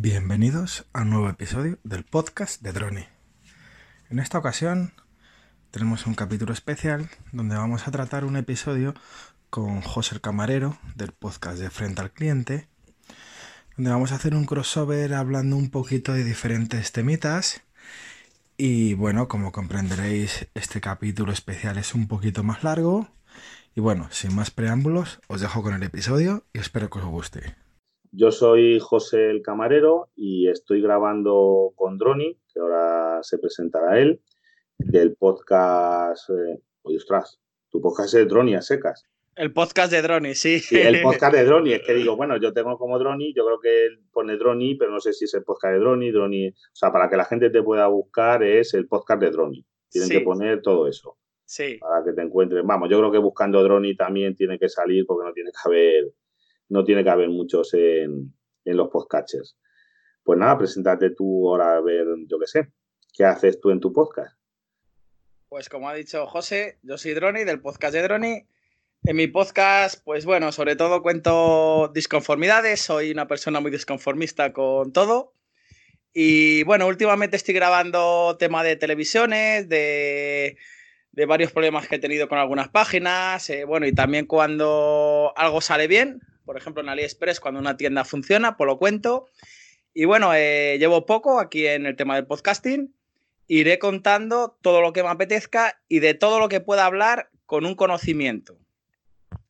Bienvenidos a un nuevo episodio del podcast de Droni. En esta ocasión tenemos un capítulo especial donde vamos a tratar un episodio con José el Camarero del podcast de Frente al Cliente, donde vamos a hacer un crossover hablando un poquito de diferentes temitas. Y bueno, como comprenderéis, este capítulo especial es un poquito más largo. Y bueno, sin más preámbulos, os dejo con el episodio y espero que os guste. Yo soy José el Camarero y estoy grabando con Droni, que ahora se presentará él, del podcast. Eh, oye, ostras, tu podcast es Droni a secas. El podcast de Droni, sí. sí. el podcast de Droni. Es que digo, bueno, yo tengo como Droni, yo creo que él pone Droni, pero no sé si es el podcast de Droni, Droni. O sea, para que la gente te pueda buscar es el podcast de Droni. Tienen que poner todo eso. Sí. Para que te encuentres. Vamos, yo creo que buscando Droni también tiene que salir porque no tiene que haber no tiene que haber muchos en, los podcatchers. Pues nada, preséntate tú ahora a ver, yo qué sé, ¿qué haces tú en tu podcast? Pues como ha dicho José, yo soy Droni del podcast de Droni. En mi podcast, pues bueno, sobre todo cuento disconformidades, soy una persona muy disconformista con todo. Y bueno, últimamente estoy grabando tema de televisiones, de, de varios problemas que he tenido con algunas páginas, eh, bueno, y también cuando algo sale bien, por ejemplo, en AliExpress, cuando una tienda funciona, pues lo cuento. Y bueno, eh, llevo poco aquí en el tema del podcasting. Iré contando todo lo que me apetezca y de todo lo que pueda hablar con un conocimiento.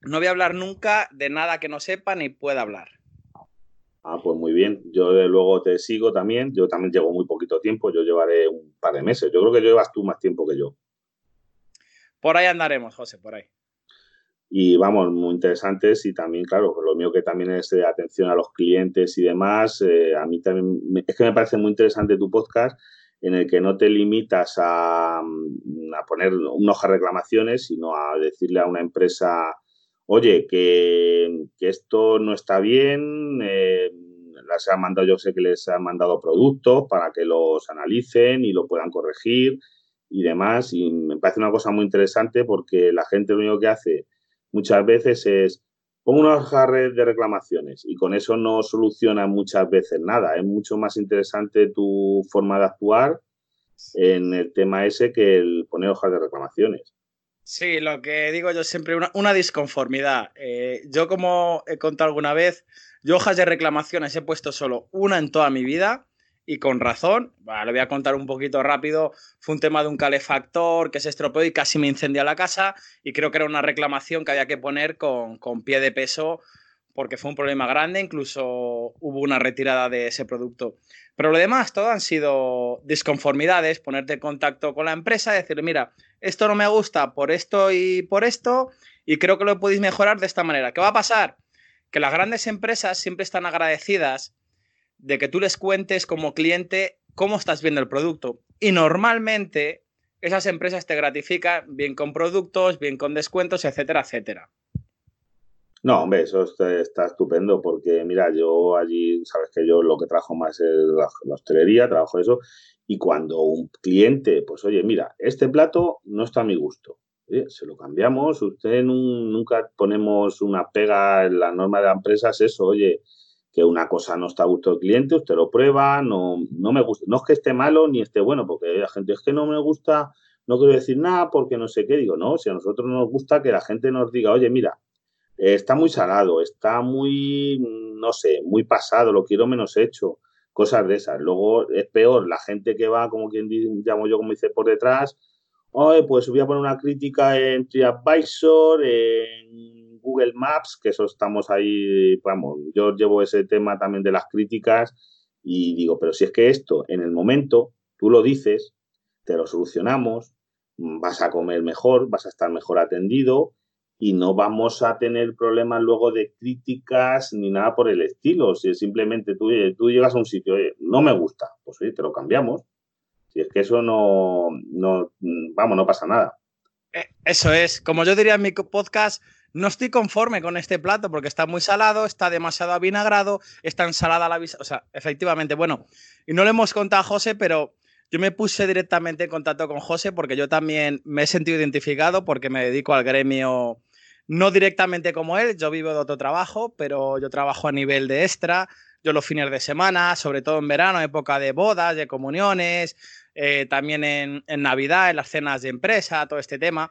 No voy a hablar nunca de nada que no sepa ni pueda hablar. Ah, pues muy bien. Yo luego te sigo también. Yo también llevo muy poquito tiempo. Yo llevaré un par de meses. Yo creo que llevas tú más tiempo que yo. Por ahí andaremos, José, por ahí y vamos, muy interesantes y también, claro, lo mío que también es de atención a los clientes y demás, eh, a mí también, es que me parece muy interesante tu podcast en el que no te limitas a, mm, a poner una hoja de reclamaciones, sino a decirle a una empresa, oye, que, que esto no está bien, eh, les han mandado, yo sé que les han mandado productos para que los analicen y lo puedan corregir y demás, y me parece una cosa muy interesante porque la gente lo único que hace muchas veces es pongo una hoja de reclamaciones y con eso no soluciona muchas veces nada. Es mucho más interesante tu forma de actuar en el tema ese que el poner hojas de reclamaciones. Sí, lo que digo yo siempre, una, una disconformidad. Eh, yo como he contado alguna vez, yo hojas de reclamaciones he puesto solo una en toda mi vida y con razón. Bueno, le voy a contar un poquito rápido. Fue un tema de un calefactor que se estropeó y casi me incendió la casa y creo que era una reclamación que había que poner con, pie de peso porque fue un problema grande, incluso hubo una retirada de ese producto. Pero lo demás, todo han sido disconformidades, ponerte en contacto con la empresa, decirle, mira, esto no me gusta por esto y por esto, y creo que lo podéis mejorar de esta manera. ¿Qué va a pasar? Que las grandes empresas siempre están agradecidas de que tú les cuentes como cliente cómo estás viendo el producto. Y normalmente esas empresas te gratifican bien con productos, bien con descuentos, etcétera, etcétera. No, hombre, eso está, estupendo porque, mira, yo allí, sabes que yo lo que trabajo más es la, hostelería, trabajo eso, y cuando un cliente, pues oye, mira, este plato no está a mi gusto, se lo cambiamos, usted nunca ponemos una pega en la norma de la empresa, es eso, oye, que una cosa no está a gusto del cliente, usted lo prueba, no, no me gusta, no es que esté malo ni esté bueno, porque la gente es que no me gusta, no quiero decir nada porque no sé qué, digo, no, si a nosotros nos gusta que la gente nos diga, oye, mira, está muy salado, está muy, no sé, muy pasado, lo quiero menos hecho, cosas de esas. Luego es peor la gente que va, como quien llamo yo, como dice, por detrás, oye, pues voy a poner una crítica en TripAdvisor, en Google Maps, que eso estamos ahí, vamos, yo llevo ese tema también de las críticas y digo, pero si es que esto en el momento tú lo dices, te lo solucionamos, vas a comer mejor, vas a estar mejor atendido y no vamos a tener problemas luego de críticas ni nada por el estilo. Si simplemente tú, tú llegas a un sitio, no me gusta, pues oye, te lo cambiamos. Si es que eso no, no, vamos, no pasa nada. Eh, eso es, como yo diría en mi podcast, no estoy conforme con este plato porque está muy salado, está demasiado avinagrado, está ensalada la vista. O sea, efectivamente, bueno, y no le hemos contado a José, pero yo me puse directamente en contacto con José porque yo también me he sentido identificado porque me dedico al gremio, no directamente como él, yo vivo de otro trabajo, pero yo trabajo a nivel de extra, yo los fines de semana, sobre todo en verano, época de bodas, de comuniones, eh, también en, en, Navidad, en las cenas de empresa, todo este tema.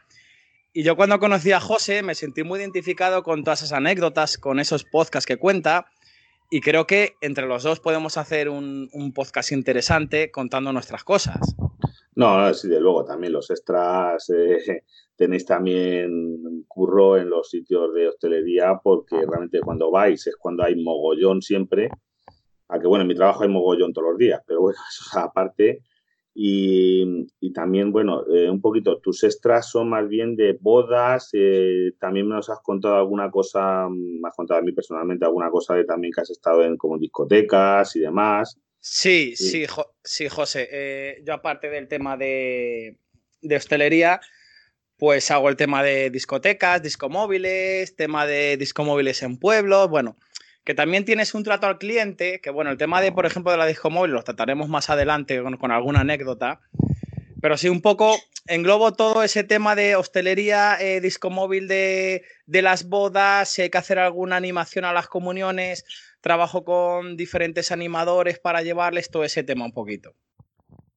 Y yo cuando conocí a José me sentí muy identificado con todas esas anécdotas, con esos podcasts que cuenta. Y creo que entre los dos podemos hacer un, un podcast interesante contando nuestras cosas. No, sí, de luego, también los extras eh, tenéis también curro en los sitios de hostelería porque realmente cuando vais es cuando hay mogollón siempre. Aunque bueno, en mi trabajo hay mogollón todos los días, pero bueno, eso es aparte. Y, también, bueno, eh, un poquito, tus extras son más bien de bodas, eh, también nos has contado alguna cosa, me has contado a mí personalmente alguna cosa de también que has estado en como discotecas y demás. Sí, sí, sí, José. Eh, yo aparte del tema de, de, hostelería, pues hago el tema de discotecas, discomóviles, tema de discomóviles en pueblos, bueno, que también tienes un trato al cliente, que bueno, el tema de, por ejemplo, de la disco móvil lo trataremos más adelante con, alguna anécdota, pero sí un poco englobo todo ese tema de hostelería, eh, disco móvil de, de, las bodas, si hay que hacer alguna animación a las comuniones, trabajo con diferentes animadores para llevarles todo ese tema un poquito.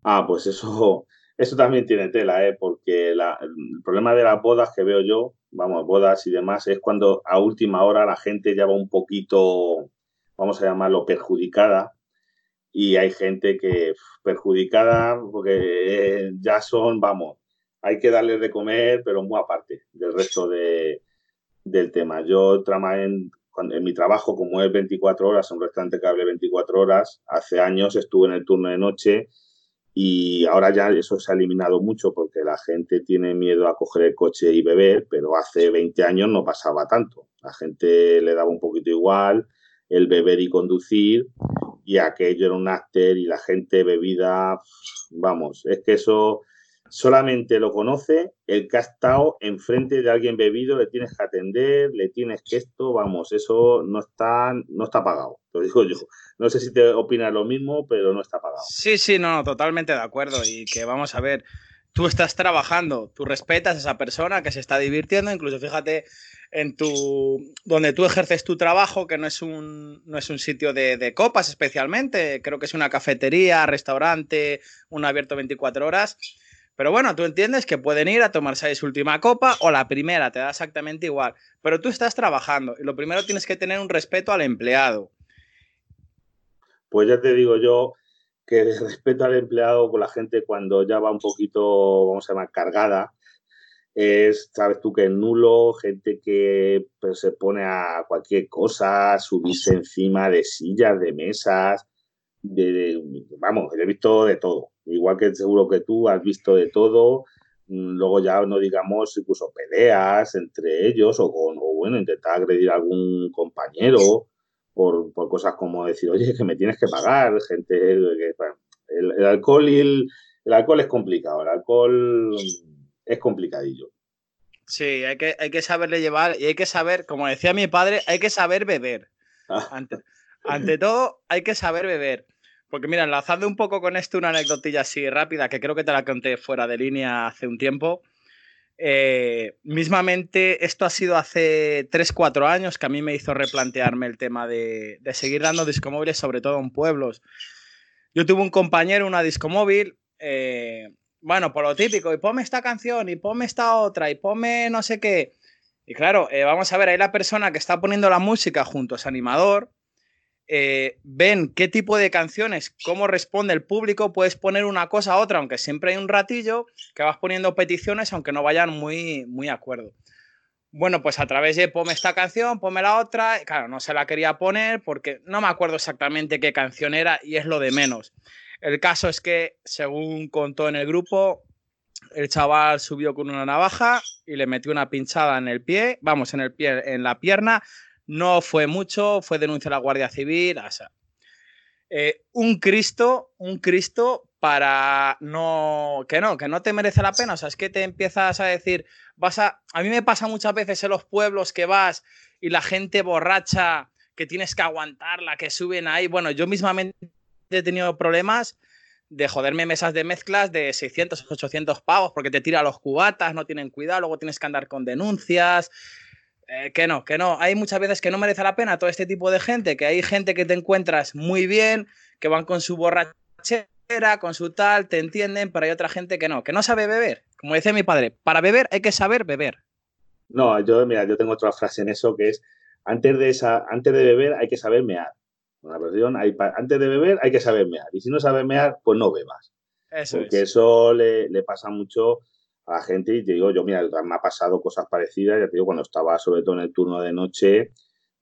Ah, pues eso, eso también tiene tela, ¿eh? porque el problema de las bodas que veo yo, vamos, bodas y demás, es cuando a última hora la gente ya va un poquito, vamos a llamarlo, perjudicada. Y hay gente que perjudicada porque eh, ya son, vamos, hay que darles de comer, pero muy aparte del resto de, del tema. Yo en, en mi trabajo, como es 24 horas, un restaurante que hable 24 horas, hace años estuve en el turno de noche y ahora ya eso se ha eliminado mucho porque la gente tiene miedo a coger el coche y beber, pero hace 20 años no pasaba tanto. La gente le daba un poquito igual el beber y conducir y aquello era un after y la gente bebida, vamos, es que eso solamente lo conoce el que ha estado enfrente de alguien bebido, le tienes que atender, le tienes que esto, vamos, eso no está, no está pagado, lo digo yo. No sé si te opinas lo mismo, pero no está pagado. Sí, sí, no, totalmente de acuerdo. Y que vamos a ver, tú estás trabajando, tú respetas a esa persona que se está divirtiendo, incluso fíjate en tu donde tú ejerces tu trabajo, que no es un, no es un sitio de, de, copas especialmente, creo que es una cafetería, restaurante, un abierto 24 horas. Pero bueno, tú entiendes que pueden ir a tomarse su última copa o la primera, te da exactamente igual. Pero tú estás trabajando y lo primero tienes que tener un respeto al empleado. Pues ya te digo yo que respeto al empleado con la gente cuando ya va un poquito, vamos a llamar, cargada, es, sabes tú que es nulo, gente que pues, se pone a cualquier cosa, subirse encima de sillas, de mesas, de, vamos, he visto de todo. Igual que seguro que tú has visto de todo. Mm, luego ya no digamos incluso peleas entre ellos o, con, o bueno, intentar agredir a algún compañero por, por, cosas como decir, oye, que me tienes que pagar, gente, que, el, el, alcohol y el, el, alcohol es complicado, el alcohol es complicadillo. Sí, hay que, hay que saberle llevar y hay que saber, como decía mi padre, hay que saber beber. Ah. Ante, ante todo, hay que saber beber. Porque mira, enlazando un poco con esto, una anécdotilla así rápida, que creo que te la conté fuera de línea hace un tiempo. Eh, mismamente, esto ha sido hace 3-4 años que a mí me hizo replantearme el tema de, de seguir dando discomóviles, sobre todo en pueblos. Yo tuve un compañero, una discomóvil, eh, bueno, por lo típico, y ponme esta canción, y ponme esta otra, y ponme no sé qué. Y claro, eh, vamos a ver, ahí la persona que está poniendo la música junto a ese animador, eh, ven qué tipo de canciones, cómo responde el público, puedes poner una cosa a otra, aunque siempre hay un ratillo que vas poniendo peticiones, aunque no vayan muy, muy a acuerdo. Bueno, pues a través de ponme esta canción, ponme la otra, claro, no se la quería poner porque no me acuerdo exactamente qué canción era y es lo de menos. El caso es que, según contó en el grupo, el chaval subió con una navaja y le metió una pinchada en el pie, vamos, en el pie, en la pierna, no fue mucho, fue denuncia a la Guardia Civil. O eh, un Cristo, un Cristo para no, que no, que no te merece la pena. O sea, es que te empiezas a decir, vas a, a mí me pasa muchas veces en los pueblos que vas y la gente borracha, que tienes que aguantarla, que suben ahí. Bueno, yo mismamente he tenido problemas de joderme mesas de mezclas de 600, 800 pavos porque te tira los cubatas, no tienen cuidado, luego tienes que andar con denuncias eh, que no, que no. Hay muchas veces que no merece la pena todo este tipo de gente, que hay gente que te encuentras muy bien, que van con su borrachera, con su tal, te entienden, pero hay otra gente que no, que no sabe beber. Como decía mi padre, para beber hay que saber beber. No, yo, mira, yo tengo otra frase en eso que es, antes de, esa, antes de beber hay que saber mear. Una versión, hay, antes de beber hay que saber mear. Y si no sabes mear, pues no bebas. Eso Porque es. eso le, le pasa mucho a la gente y te digo, yo, mira, me ha pasado cosas parecidas, ya te digo, cuando estaba sobre todo en el turno de noche,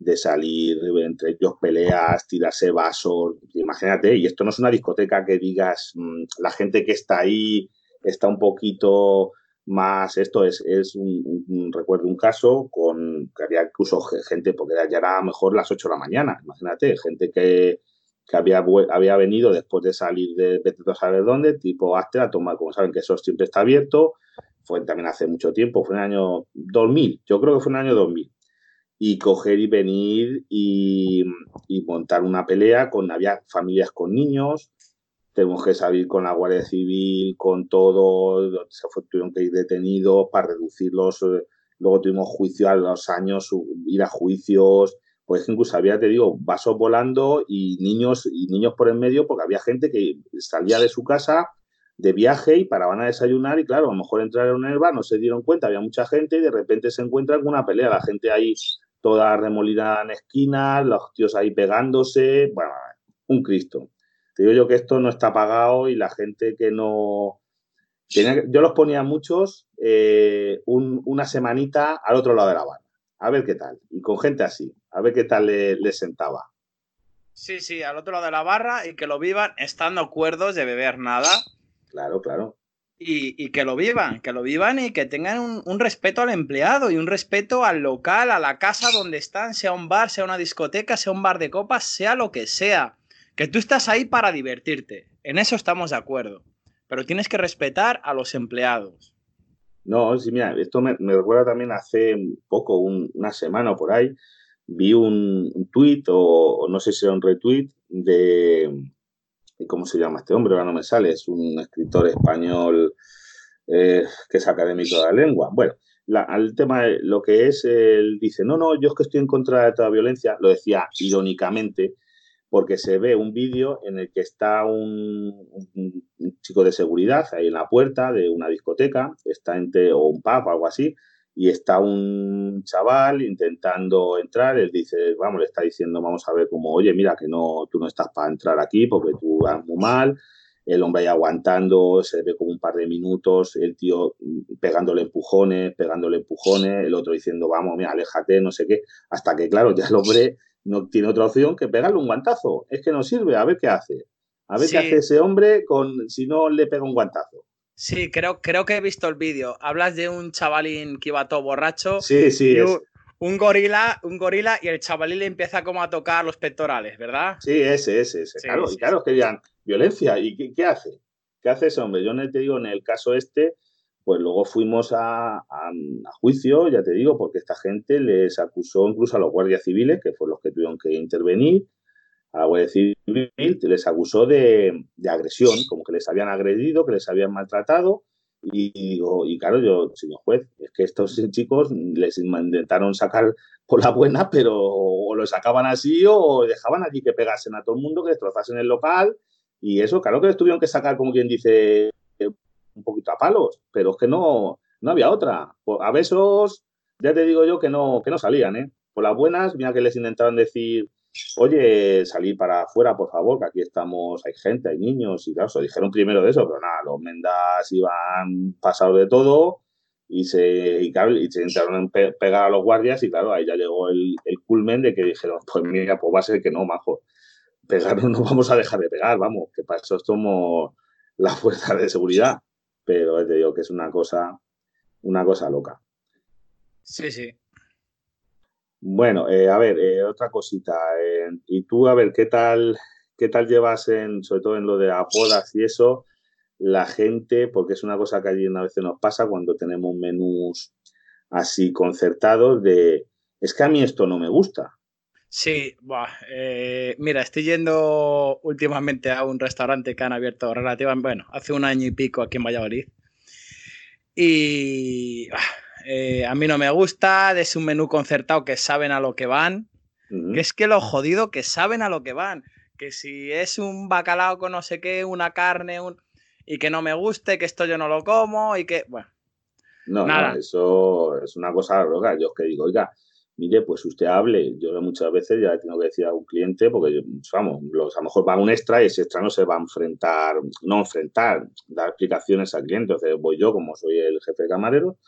de salir entre ellos peleas, tirarse vasos, imagínate, y esto no es una discoteca que digas, mm, la gente que está ahí está un poquito más, esto es, es un, recuerdo un caso con que había incluso ge- gente, porque ya era mejor las 8 de la mañana, imagínate, gente que, que había, había venido después de salir de a saber dónde, tipo After a tomar, como saben que eso siempre está abierto, fue también hace mucho tiempo, fue en el año 2000, yo creo que fue en el año 2000, y coger y venir y, montar una pelea con, había familias con niños, tenemos que salir con la Guardia Civil, con todo, se fue- tuvieron que ir detenidos para reducirlos, eh, luego tuvimos juicio a los años, ir a juicios, pues incluso había, te digo, vasos volando y niños, y niños por en medio, porque había gente que salía de su casa de viaje y paraban a desayunar y claro, a lo mejor entraron en el bar, no se dieron cuenta, había mucha gente y de repente se encuentran con una pelea, la gente ahí toda remolida en esquinas, los tíos ahí pegándose, bueno, un Cristo. Te digo yo que esto no está pagado y la gente que no... tenía yo los ponía muchos eh, un- una semanita al otro lado de la barra, a ver qué tal, y con gente así, a ver qué tal le, le sentaba. Sí, sí, al otro lado de la barra y que lo vivan estando cuerdos de beber nada. Claro, claro. Y, y que lo vivan, que lo vivan y que tengan un, un respeto al empleado y un respeto al local, a la casa donde están, sea un bar, sea una discoteca, sea un bar de copas, sea lo que sea. Que tú estás ahí para divertirte. En eso estamos de acuerdo. Pero tienes que respetar a los empleados. No, sí, mira, esto me, me recuerda también hace poco, un- una semana o por ahí, vi un, un tuit o, o no sé si era un retweet de, ¿cómo se llama este hombre? Ahora no me sale, es un escritor español eh, que es académico de la lengua. Bueno, la- al tema lo que es, él dice, no, no, yo es que estoy en contra de toda violencia, lo decía irónicamente, porque se ve un vídeo en el que está un chico de seguridad ahí en la puerta de una discoteca, está entre, o un pub o algo así, y está un chaval intentando entrar, él dice, vamos, le está diciendo, vamos a ver como, oye, mira que no, tú no estás para entrar aquí porque tú vas muy mal, el hombre ahí aguantando, se ve como un par de minutos, el tío mm, pegándole empujones, pegándole empujones, el otro diciendo, vamos, mira, aléjate, no sé qué, hasta que, claro, ya el hombre no tiene otra opción que pegarle un guantazo. Es que no sirve, a ver qué hace. A ver Sí. qué hace ese hombre con si no le pega un guantazo. Sí, creo, creo que he visto el vídeo. Hablas de un chavalín que iba todo borracho. Sí, sí, y un, un gorila, un gorila y el chavalín le empieza como a tocar los pectorales, ¿verdad? sí, ese, ese, ese. Sí, claro, sí, y claro, es que digan, violencia, ¿y qué, qué hace? ¿Qué hace ese hombre? Yo no te digo, en el caso este, pues luego fuimos a, a- a juicio, ya te digo, porque esta gente les acusó incluso a los guardias civiles, que fueron los que tuvieron que intervenir, a la Guardia Civil les acusó de, de agresión, como que les habían agredido, que les habían maltratado. Y, digo, y claro, yo, señor juez, es que estos chicos les intentaron sacar por la buena, pero o lo sacaban así o dejaban allí que pegasen a todo el mundo, que destrozasen el local. Y eso, claro que les tuvieron que sacar, como quien dice, un poquito a palos, pero es que no, no había otra. A besos, ya te digo yo que no, que no salían, ¿eh? Por las buenas, mira que les intentaban decir, oye, salir para afuera, por favor, que aquí estamos, hay gente, hay niños, y claro, se dijeron primero de eso, pero nada, los mendas iban pasados de todo y se, y claro, se intentaron pe- pegar a los guardias y claro, ahí ya llegó el, el culmen de que dijeron, pues mira, pues va a ser que no, majo, pegar no vamos a dejar de pegar, vamos, que para eso somos la fuerza de seguridad, pero te digo que es una cosa, una cosa loca. Sí, sí. Bueno, eh, a ver, eh, otra cosita. eh, y tú, a ver, ¿qué tal, qué tal llevas en, sobre todo en lo de las bodas y eso, la gente, porque es una cosa que allí a veces nos pasa cuando tenemos menús así concertados de, es que a mí esto no me gusta. Sí, buah, eh, mira, estoy yendo últimamente a un restaurante que han abierto relativamente, bueno, hace un año y pico aquí en Valladolid. Y ah, eh, a mí no me gusta, es un menú concertado que saben a lo que van, que es que lo jodido que saben a lo que van, que si es un bacalao con no sé qué, una carne, un... y que no me guste, que esto yo no lo como y que, bueno. No, Nada. no, eso es una cosa loca. Yo es que digo, oiga, mire, pues usted hable. Yo muchas veces ya tengo que decir a un cliente, porque vamos, los, a lo mejor va un extra y ese extra no se va a enfrentar, no enfrentar, dar explicaciones al cliente. Entonces voy yo, como soy el jefe de camarero,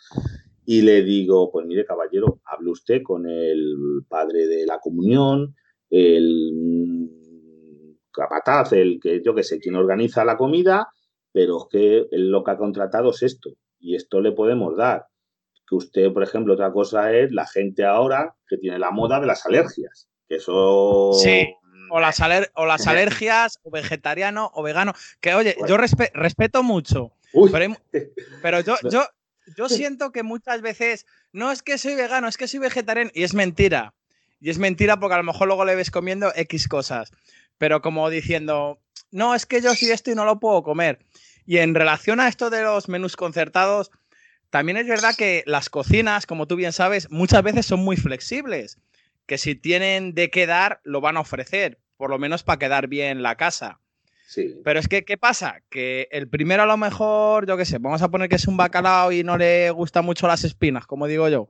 y le digo, pues mire, caballero, hable usted con el padre de la comunión, el capataz, el que yo que sé, quien organiza la comida, pero es que lo que ha contratado es esto, y esto le podemos dar que usted, por ejemplo, otra cosa es la gente ahora que tiene la moda de las alergias. Que eso. Sí. O las, o las alergias, o vegetariano, o vegano. Que oye, yo respeto mucho. Pero, yo, yo, yo siento que muchas veces no es que soy vegano, es que soy vegetariano. Y es mentira. Y es mentira porque a lo mejor luego le ves comiendo X cosas. Pero como diciendo, no, es que yo soy esto y no lo puedo comer. Y en relación a esto de los menús concertados, también es verdad que las cocinas, como tú bien sabes, muchas veces son muy flexibles, que si tienen de qué dar, lo van a ofrecer, por lo menos para quedar bien la casa. Sí. Pero es que, ¿qué pasa? Que el primero a lo mejor, yo qué sé, vamos a poner que es un bacalao y no le gustan mucho las espinas, como digo yo.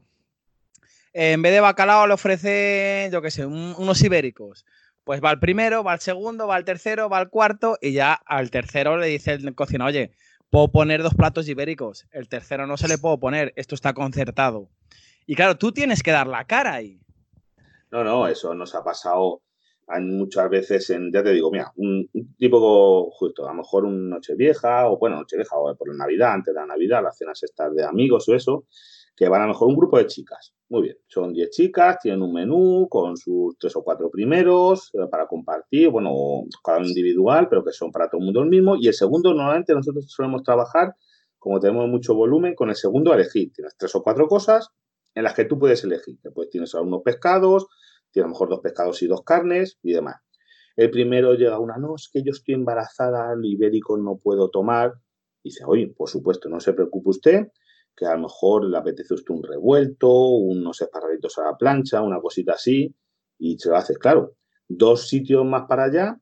En vez de bacalao le ofrece, yo qué sé, unos ibéricos. Pues va al primero, va al segundo, va al tercero, va al cuarto y ya al tercero le dice el cocina, oye, puedo poner dos platos ibéricos, el tercero no se le puedo poner, esto está concertado. Y claro, tú tienes que dar la cara ahí. No, no, eso nos ha pasado muchas veces en, ya te digo, mira, un, tipo justo, a lo mejor una noche vieja, o bueno, noche vieja, o por la Navidad, antes de la Navidad, las cenas estas de amigos o eso, que van a lo mejor un grupo de chicas. Muy bien, son 10 chicas, tienen un menú con sus tres o cuatro primeros eh, para compartir, bueno, cada individual, pero que son para todo el mundo el mismo. Y el segundo, normalmente nosotros solemos trabajar, como tenemos mucho volumen, con el segundo a elegir. Tienes tres o cuatro cosas en las que tú puedes elegir. Después tienes algunos pescados, tienes a lo mejor dos pescados y dos carnes y demás. El primero llega una, no, es que yo estoy embarazada, el ibérico no puedo tomar. Dice, oye, por supuesto, no se preocupe usted, que a lo mejor le apetece usted un revuelto, unos esparraguitos a la plancha, una cosita así, y se lo haces, claro. Dos sitios más para allá,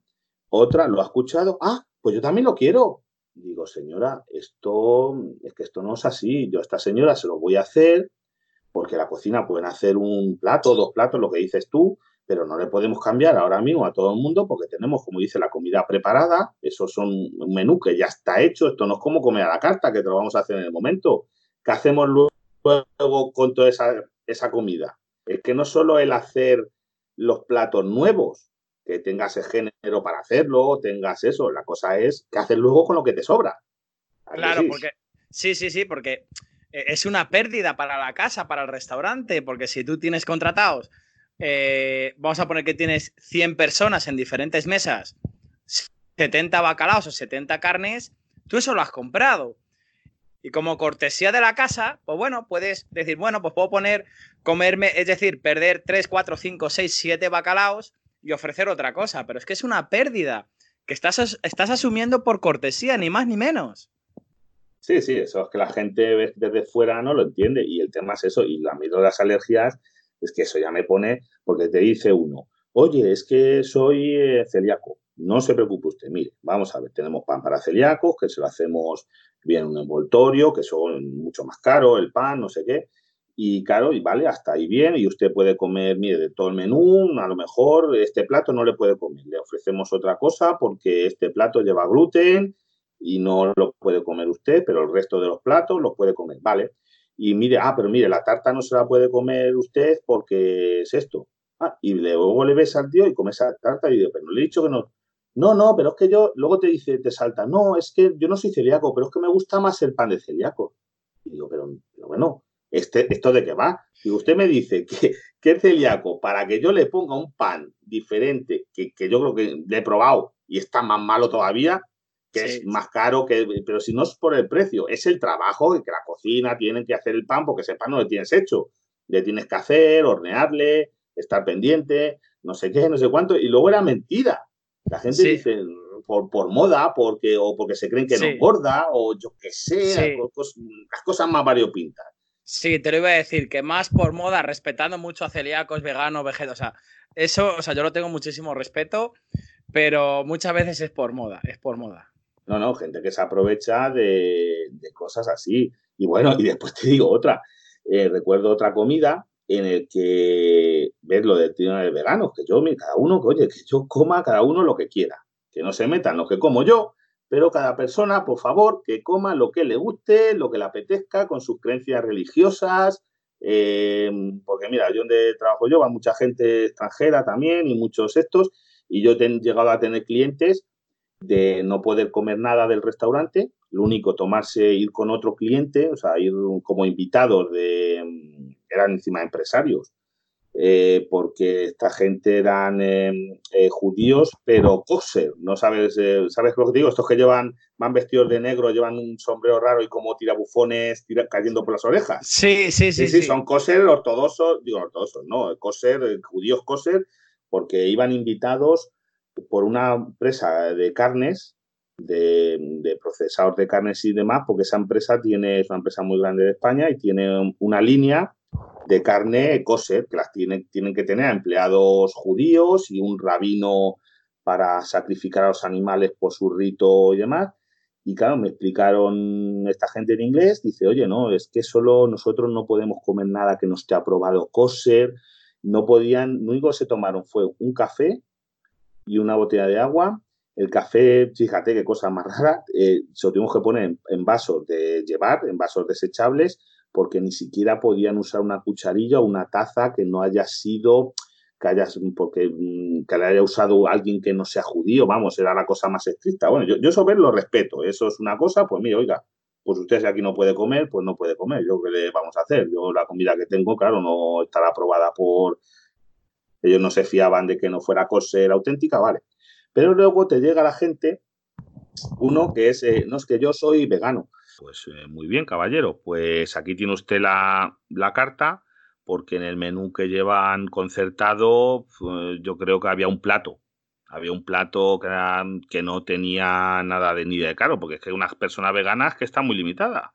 otra, ¿lo ha escuchado? Ah, pues yo también lo quiero. Digo, señora, esto es que esto no es así. Yo a esta señora se lo voy a hacer porque la cocina pueden hacer un plato, dos platos, lo que dices tú, pero no le podemos cambiar ahora mismo a todo el mundo porque tenemos, como dice, la comida preparada. Eso son un menú que ya está hecho. Esto no es como comer a la carta, que te lo vamos a hacer en el momento. ¿Qué hacemos luego con toda esa, comida? Es que no solo el hacer los platos nuevos, que tengas el género para hacerlo, tengas eso, la cosa es qué haces luego con lo que te sobra. Claro, porque sí, sí, sí, porque es una pérdida para la casa, para el restaurante, porque si tú tienes contratados, eh, vamos a poner que tienes 100 personas en diferentes mesas, 70 bacalaos o 70 carnes, tú eso lo has comprado. Y como cortesía de la casa, pues bueno, puedes decir, bueno, pues puedo poner, comerme, es decir, perder 3, 4, 5, 6, 7 bacalaos y ofrecer otra cosa. Pero es que es una pérdida que estás, estás asumiendo por cortesía, ni más ni menos. Sí, sí, eso es que la gente desde fuera no lo entiende. Y el tema es eso. Y la miedo de las alergias es que eso ya me pone, porque te dice uno, oye, es que soy eh, celíaco. No se preocupe usted, mire, vamos a ver, tenemos pan para celíacos, que se lo hacemos bien un envoltorio, que son mucho más caro, el pan, no sé qué. Y claro, y vale, hasta ahí bien, y usted puede comer, mire, de todo el menú, a lo mejor este plato no le puede comer, le ofrecemos otra cosa porque este plato lleva gluten y no lo puede comer usted, pero el resto de los platos los puede comer, ¿vale? Y mire, ah, pero mire, la tarta no se la puede comer usted porque es esto. Ah, y luego le ves al tío y come esa tarta y dice, pero no le he dicho que no, no, no, pero es que yo, luego te dice, te salta, no, es que yo no soy celíaco, pero es que me gusta más el pan de celíaco. Y digo, pero, bueno, este, ¿esto de qué va? Y usted me dice que, que es celíaco para que yo le ponga un pan diferente, que, yo creo que le he probado y está más malo todavía, que es más caro, que, pero si no es por el precio, es el trabajo que la cocina tiene que hacer el pan porque ese pan no lo tienes hecho. Le tienes que hacer, hornearle, estar pendiente, no sé qué, no sé cuánto, y luego era mentira. La gente dice, por, por, moda, porque, o porque se creen que no engorda, o yo qué sé, las cosas más variopintas. Sí, te lo iba a decir, que más por moda, respetando mucho a celíacos, veganos, vegetarianos, o sea, eso, o sea, yo lo tengo muchísimo respeto, pero muchas veces es por moda, es por moda. No, no, gente que se aprovecha de, cosas así. Y bueno, y después te digo otra. Eh, recuerdo otra comida en el que ves lo del tío de veganos, que yo, cada uno, que oye, que yo coma cada uno lo que quiera, que no se metan lo que como yo, pero cada persona, por favor, que coma lo que le guste, lo que le apetezca, con sus creencias religiosas, eh, porque mira, yo donde trabajo yo va mucha gente extranjera también y muchos estos, y yo he llegado a tener clientes de no poder comer nada del restaurante, lo único tomarse, ir con otro cliente, o sea, ir como invitados de, eran encima empresarios, eh, porque esta gente eran em, eh, judíos, pero kosher, ¿no sabes? Eh, ¿Sabes lo que digo? Estos que llevan, van vestidos de negro, llevan un sombrero raro y como tirabufones tira, cayendo por las orejas. Sí, sí, sí. Sí, sí, son kosher ortodoxos, digo ortodoxos, no, kosher, judíos kosher, porque iban invitados por una empresa de carnes, de, de procesador de carnes y demás, porque esa empresa tiene, es una empresa muy grande de España y tiene una línea de carne kosher, que las tiene, tienen que tener empleados judíos y un rabino para sacrificar a los animales por su rito y demás. Y claro, me explicaron esta gente en inglés, dice, oye, no, es que solo nosotros no podemos comer nada que no esté aprobado kosher, no podían, lo único que se tomaron fue un café y una botella de agua. El café, fíjate qué cosa más rara, eh, se lo tuvimos que poner en vasos de llevar, en vasos desechables, porque ni siquiera podían usar una cucharilla o una taza que no haya sido que hayas, porque mm, que le haya usado alguien que no sea judío, vamos, era la cosa más estricta. Bueno, yo, yo eso ver lo respeto, eso es una cosa, pues mira, oiga, pues usted aquí no puede comer, pues no puede comer, yo qué le vamos a hacer, yo la comida que tengo, claro, no estará aprobada por, ellos no se fiaban de que no fuera cosa auténtica, vale. Pero luego te llega la gente, uno que es, eh, no es que yo soy vegano, pues eh, muy bien, caballero. Pues aquí tiene usted la, carta, porque en el menú que llevan concertado, pues, yo creo que había un plato. Había un plato que, no tenía nada de ni de caro, porque es que unas personas veganas que están muy limitadas.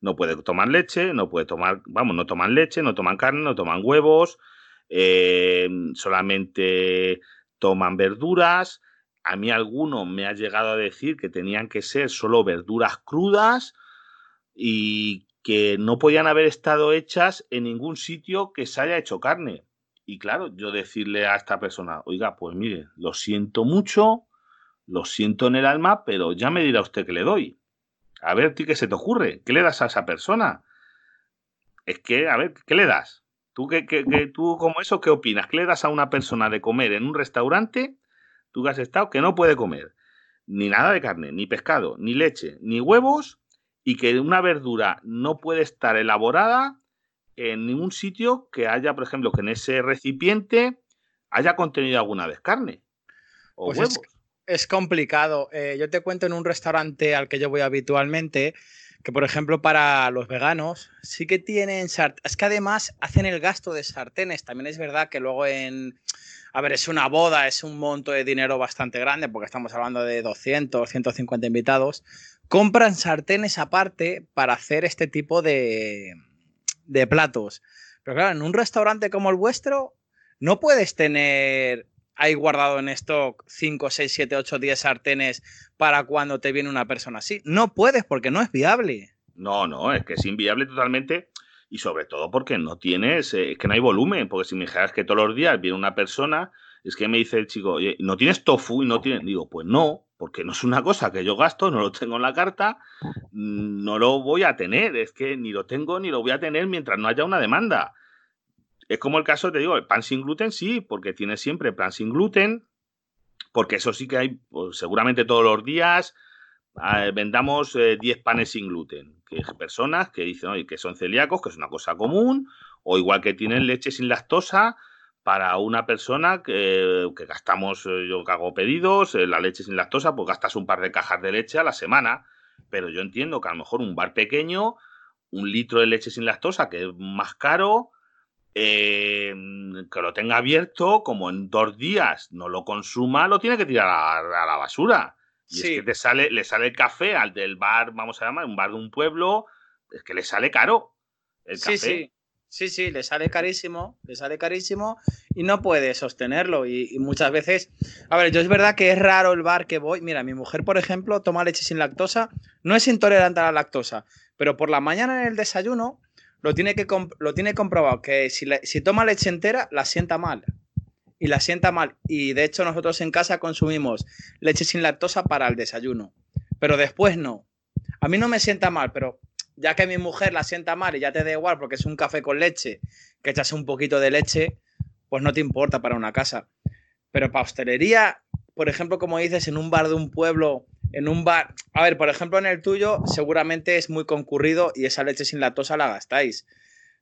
No puede tomar leche, no puede tomar, vamos, no toman leche, no toman carne, no toman huevos, eh, solamente toman verduras. A mí alguno me ha llegado a decir que tenían que ser solo verduras crudas y que no podían haber estado hechas en ningún sitio que se haya hecho carne. Y claro, yo decirle a esta persona, oiga, pues mire, lo siento mucho, lo siento en el alma, pero ya me dirá usted que le doy. A ver, ¿qué se te ocurre? ¿Qué le das a esa persona? Es que, a ver, ¿qué le das? ¿Tú, qué, qué, tú como eso, qué opinas? ¿Qué le das a una persona de comer en un restaurante, tú que has estado, que no puede comer ni nada de carne, ni pescado, ni leche, ni huevos, y que una verdura no puede estar elaborada en ningún sitio que haya, por ejemplo, que en ese recipiente haya contenido alguna vez carne o pues huevos. Es, complicado. Eh, yo te cuento en un restaurante al que yo voy habitualmente que, por ejemplo, para los veganos sí que tienen sartenes. Es que además hacen el gasto de sartenes. También es verdad que luego en... A ver, es una boda, es un monto de dinero bastante grande porque estamos hablando de 200, 150 invitados compran sartenes aparte para hacer este tipo de, de platos. Pero claro, en un restaurante como el vuestro, no puedes tener ahí guardado en stock 5, 6, 7, 8, 10 sartenes para cuando te viene una persona así. No puedes porque no es viable. No, no, es que es inviable totalmente y sobre todo porque no tienes, eh, es que no hay volumen, porque si me dijeras que todos los días viene una persona, es que me dice el chico, oye, ¿no tienes tofu y no tienes? Digo, pues no, porque no es una cosa que yo gasto, no lo tengo en la carta, no lo voy a tener, es que ni lo tengo ni lo voy a tener mientras no haya una demanda. Es como el caso, te digo, el pan sin gluten sí, porque tiene siempre pan sin gluten, porque eso sí que hay pues, seguramente todos los días ah, vendamos 10 eh, panes sin gluten, que personas que dicen oye, que son celíacos, que es una cosa común, o igual que tienen leche sin lactosa, para una persona que, gastamos, eh, yo que hago pedidos, eh, la leche sin lactosa, pues gastas un par de cajas de leche a la semana. Pero yo entiendo que a lo mejor un bar pequeño, un litro de leche sin lactosa, que es más caro, eh, que lo tenga abierto, como en dos días no lo consuma, lo tiene que tirar a, la basura. Y es que te sale, le sale el café al del bar, vamos a llamar, un bar de un pueblo, es que le sale caro. El sí, sí. Sí, sí, le sale carísimo, le sale carísimo y no puede sostenerlo. Y, muchas veces, a ver, yo es verdad que es raro el bar que voy. Mira, mi mujer, por ejemplo, toma leche sin lactosa, no es intolerante a la lactosa, pero por la mañana en el desayuno lo tiene, que lo tiene comprobado que si, si toma leche entera, la sienta mal. Y la sienta mal. Y de hecho, nosotros en casa consumimos leche sin lactosa para el desayuno, pero después no. A mí no me sienta mal, pero ya que mi mujer la sienta mal y ya te da igual porque es un café con leche, que echas un poquito de leche, pues no te importa para una casa. Pero para hostelería, por ejemplo, como dices, en un bar de un pueblo, en un bar, a ver, por ejemplo, en el tuyo seguramente es muy concurrido y esa leche sin lactosa la gastáis.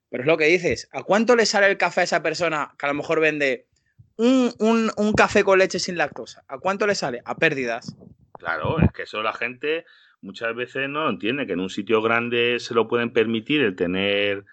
Pero es lo que dices, ¿a cuánto le sale el café a esa persona que a lo mejor vende un, un café con leche sin lactosa? ¿A cuánto le sale? A pérdidas. Claro, es que eso la gente muchas veces no lo entiende, que en un sitio grande se lo pueden permitir el tener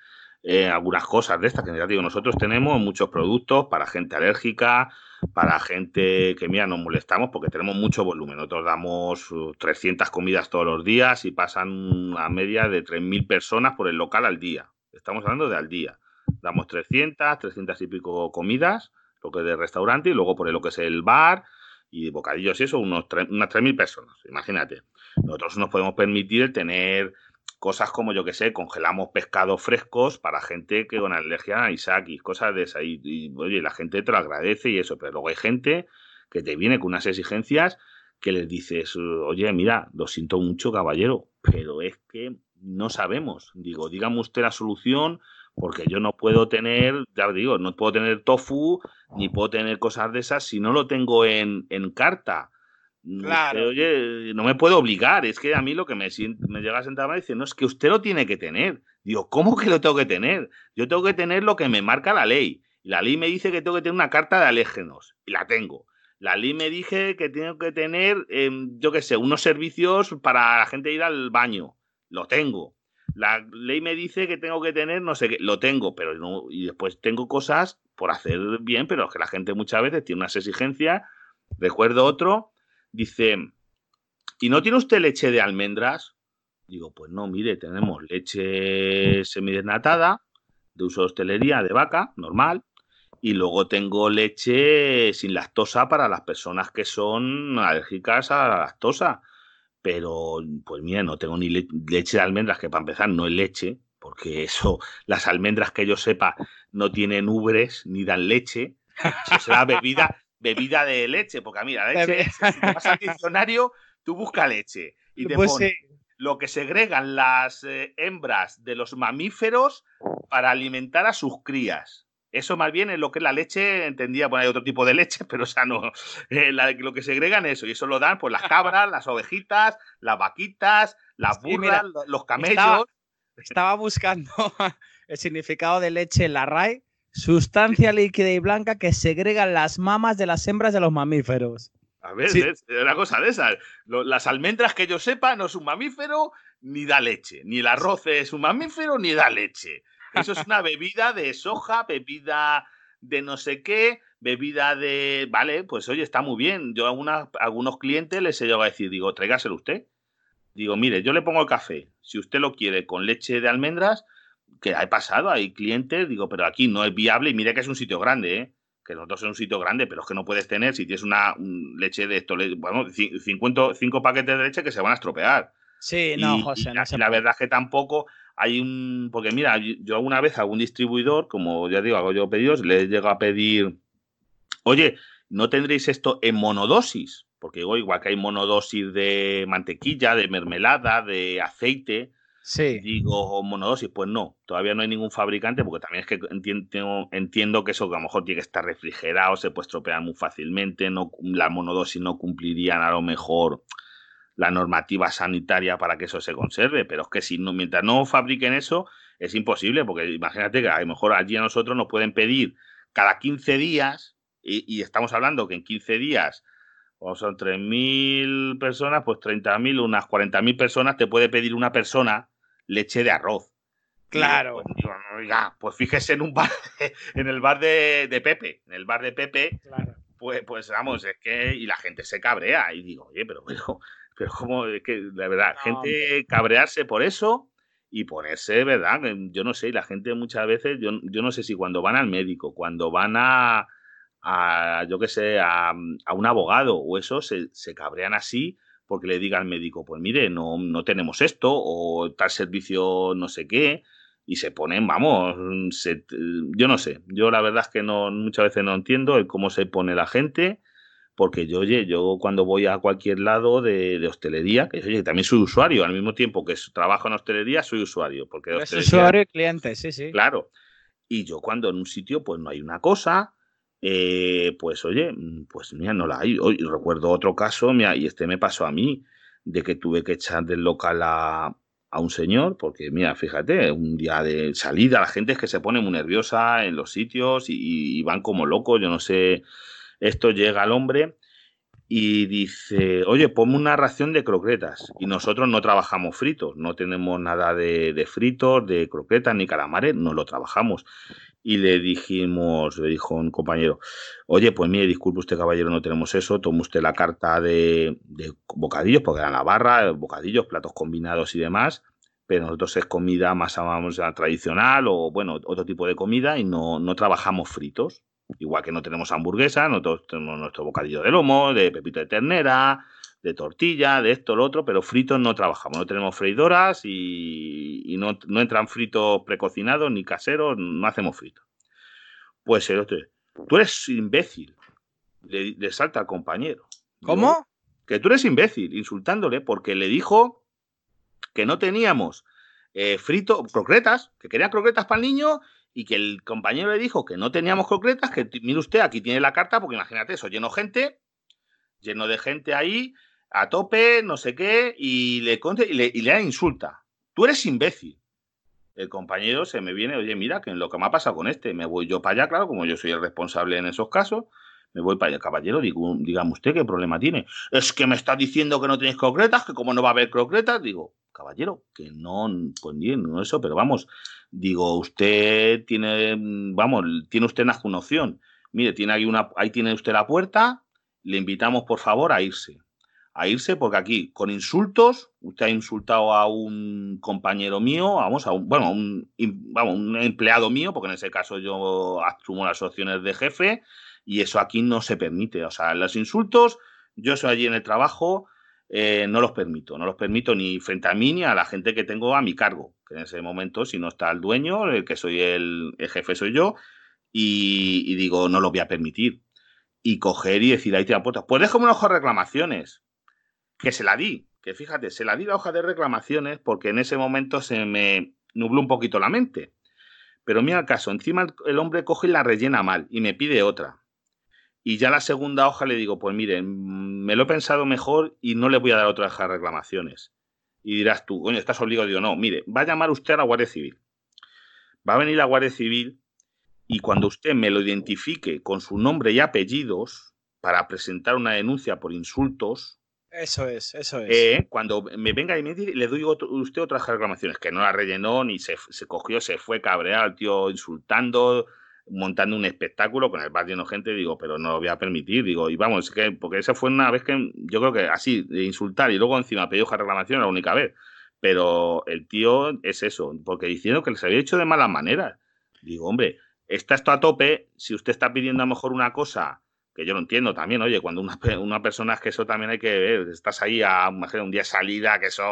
eh, algunas cosas de estas, que nosotros tenemos muchos productos para gente alérgica, para gente que, mira, nos molestamos porque tenemos mucho volumen. Nosotros damos 300 uh, comidas todos los días y pasan una media de 3.000 personas por el local al día. Estamos hablando de al día. Damos 300, 300 y pico comidas, lo que es de restaurante, y luego por lo que es el bar y bocadillos y eso, unos unas 3.000 personas, imagínate. Nosotros nos podemos permitir tener cosas como, yo que sé, congelamos pescados frescos para gente que con alergia a y cosas de esas. Y, oye, la gente te lo agradece y eso, pero luego hay gente que te viene con unas exigencias que les dices, oye, mira, lo siento mucho, caballero, pero es que no sabemos. Digo, dígame usted la solución, porque yo no puedo tener, ya digo, no puedo tener tofu, ni puedo tener cosas de esas si no lo tengo en, en carta. Claro. oye, no me puedo obligar. Es que a mí lo que me, me llega a sentar mal dice, no, es que usted lo tiene que tener. Digo, ¿cómo que lo tengo que tener? Yo tengo que tener lo que me marca la ley. La ley me dice que tengo que tener una carta de alérgenos. Y la tengo. La ley me dice que tengo que tener, em, yo qué sé, unos servicios para la gente ir al baño. Lo tengo. La ley me dice que tengo que tener, no sé qué, lo tengo, pero no, y después tengo cosas por hacer bien, pero es que la gente muchas veces tiene unas exigencias. Recuerdo otro Dice, ¿y no tiene usted leche de almendras? Digo, pues no, mire, tenemos leche semidesnatada, de uso de hostelería, de vaca, normal, y luego tengo leche sin lactosa para las personas que son alérgicas a la lactosa. Pero, pues mira, no tengo ni leche de almendras, que para empezar no es leche, porque eso, las almendras que yo sepa, no tienen ubres ni dan leche. Eso será bebida, bebida de leche, porque mira, leche, si te vas al diccionario, tú busca leche y te pues pone lo que segregan las eh, hembras de los mamíferos para alimentar a sus crías. Eso más bien es lo que es la leche, entendía, bueno, hay otro tipo de leche, pero o sea, no, eh, lo que segregan eso, y eso lo dan pues las cabras, las ovejitas, las vaquitas, las burras, los camellos. Estaba, buscando el significado de leche en la RAI Sustancia líquida y blanca que segregan las mamas de las hembras de los mamíferos. A ver, es una cosa de esas. Las almendras que yo sepa no es un mamífero ni da leche. Ni el arroz es un mamífero ni da leche. Eso es una bebida de soja, bebida de no sé qué, bebida de. Vale, pues oye, está muy bien. Yo a, algunos clientes les he llegado a decir, digo, tráigaselo usted. Digo, mire, yo le pongo el café. Si usted lo quiere con leche de almendras, que ha pasado, hay clientes, digo, pero aquí no es viable y mira que es un sitio grande, ¿eh? que nosotros es un sitio grande, pero es que no puedes tener, si tienes una leche de esto, bueno, 50, cinco paquetes de leche que se van a estropear. Sí, no, José. Y, la verdad es que tampoco hay un. Porque mira, yo alguna vez a algún distribuidor, como ya digo, hago yo pedidos, le llego a pedir, oye, ¿no tendréis esto en monodosis? Porque digo, igual que hay monodosis de mantequilla, de mermelada, de aceite, Sí. Digo, monodosis, pues no, todavía no hay ningún fabricante porque también es que entiendo, entiendo que eso que a lo mejor tiene que estar refrigerado, se puede estropear muy fácilmente, no, la monodosis no cumplirían a lo mejor la normativa sanitaria para que eso se conserve, pero es que si no, mientras no fabriquen eso, es imposible, porque imagínate que a lo mejor allí a nosotros nos pueden pedir cada 15 días, y, estamos hablando que en 15 días o son 3.000 personas, pues 30.000, unas 40.000 personas, te puede pedir una persona leche de arroz. Claro. Pues, pues, fíjese en un bar, en el bar de, Pepe, en el bar de Pepe, pues, pues vamos, es que, y la gente se cabrea, y digo, oye, pero, pero, pero como, es que, la verdad, gente cabrearse por eso, y ponerse, ¿verdad? Yo no sé, la gente muchas veces, yo, yo no sé si cuando van al médico, cuando van a, a yo qué sé, a, a, un abogado o eso, se, se, cabrean así porque le diga al médico, pues mire, no, no tenemos esto o tal servicio no sé qué y se ponen, vamos, se, yo no sé, yo la verdad es que no muchas veces no entiendo el cómo se pone la gente porque yo, oye, yo cuando voy a cualquier lado de, hostelería, que oye, también soy usuario, al mismo tiempo que trabajo en hostelería, soy usuario. Porque usuario y cliente, sí, sí. Claro. Y yo cuando en un sitio pues no hay una cosa, eh, pues oye, pues mira, no la hay. Hoy recuerdo otro caso, mira, y este me pasó a mí, de que tuve que echar del local a, un señor, porque mira, fíjate, un día de salida, la gente es que se pone muy nerviosa en los sitios y, van como locos, yo no sé esto llega al hombre y dice, oye, ponme una ración de croquetas. Y nosotros no trabajamos fritos, no tenemos nada de, fritos, de croquetas ni calamares, no lo trabajamos. Y le dijimos, le dijo un compañero, oye, pues mire, disculpe usted caballero, no tenemos eso, tome usted la carta de, bocadillos, porque eran la barra, bocadillos, platos combinados y demás, pero nosotros es comida más vamos, tradicional o, bueno, otro tipo de comida y no, no trabajamos fritos. Igual que no tenemos hamburguesa, nosotros tenemos nuestro bocadillo de lomo, de pepito de ternera, de tortilla, de esto, lo otro, pero fritos no trabajamos. No tenemos freidoras y, no, entran fritos precocinados ni caseros, no hacemos fritos. Pues el otro, tú eres imbécil. Le, salta al compañero. ¿Cómo? que tú eres imbécil, insultándole, porque le dijo que no teníamos eh, frito, croquetas, que quería croquetas para el niño y que el compañero le dijo que no teníamos concretas, que mire usted, aquí tiene la carta, porque imagínate eso, lleno gente, lleno de gente ahí, a tope, no sé qué, y le, y le, y insulta. Tú eres imbécil. El compañero se me viene, oye, mira, que lo que me ha pasado con este, me voy yo para allá, claro, como yo soy el responsable en esos casos, me voy para allá, caballero, digo, dígame usted qué problema tiene. Es que me está diciendo que no tenéis concretas, que como no va a haber concretas, digo, caballero, que no, pues bien, no eso, pero vamos, digo, usted tiene, vamos, tiene usted una opción. Mire, tiene ahí una, ahí tiene usted la puerta, le invitamos por favor a irse. A irse porque aquí, con insultos, usted ha insultado a un compañero mío, vamos, a un, bueno, un, un empleado mío, porque en ese caso yo asumo las opciones de jefe, y eso aquí no se permite. O sea, los insultos, yo soy allí en el trabajo, eh, no los permito. No los permito ni frente a mí ni a la gente que tengo a mi cargo. Que en ese momento, si no está el dueño, el que soy el, jefe soy yo, y, digo, no lo voy a permitir. Y coger y decir, ahí te la puerta. Pues déjame una hoja de reclamaciones. Que se la di. Que fíjate, se la di la hoja de reclamaciones porque en ese momento se me nubló un poquito la mente. Pero mira el caso, encima el hombre coge y la rellena mal y me pide otra. Y ya la segunda hoja le digo, pues miren, me lo he pensado mejor y no le voy a dar otras reclamaciones. Y dirás tú, coño, estás obligado. Digo, no, mire, va a llamar usted a la Guardia Civil. Va a venir la Guardia Civil y cuando usted me lo identifique con su nombre y apellidos para presentar una denuncia por insultos. Eso es, eso es. Eh, cuando me venga y me dice, le doy usted otras reclamaciones, que no la rellenó ni se, se cogió, se fue cabreado al tío insultando, montando un espectáculo con el bar lleno gente, digo, pero no lo voy a permitir, digo, y vamos, que, porque esa fue una vez que yo creo que así, de insultar y luego encima pedir hoja reclamación la única vez. Pero el tío es eso, porque diciendo que les había hecho de malas maneras. Digo, hombre, está esto a tope, si usted está pidiendo a lo mejor una cosa que yo no entiendo también, oye, cuando una, una persona es que eso también hay que ver, estás ahí a un día de salida, que eso,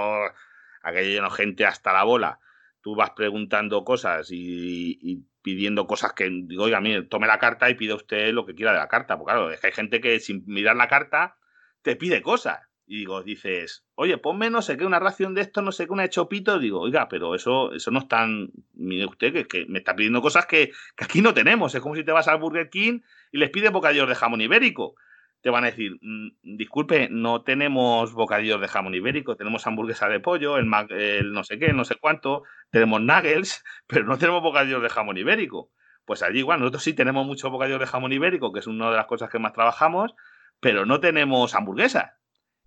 aquello lleno gente hasta la bola, tú vas preguntando cosas y pidiendo cosas que digo, oiga, mire, tome la carta y pida usted lo que quiera de la carta. Porque claro, es que hay gente que sin mirar la carta te pide cosas. Y digo, dices, oye, ponme no sé qué, una ración de esto, no sé qué, una chopito. Digo, oiga, pero eso, eso no es tan. Mire usted que, me está pidiendo cosas que, aquí no tenemos. Es como si te vas al Burger King y les pides bocadillos de jamón ibérico te van a decir, mm, disculpe, no tenemos bocadillos de jamón ibérico, tenemos hamburguesa de pollo, el, el, no sé qué, no sé cuánto, tenemos nuggets, pero no tenemos bocadillos de jamón ibérico. Pues allí igual, nosotros sí tenemos muchos bocadillos de jamón ibérico, que es una de las cosas que más trabajamos, pero no tenemos hamburguesas.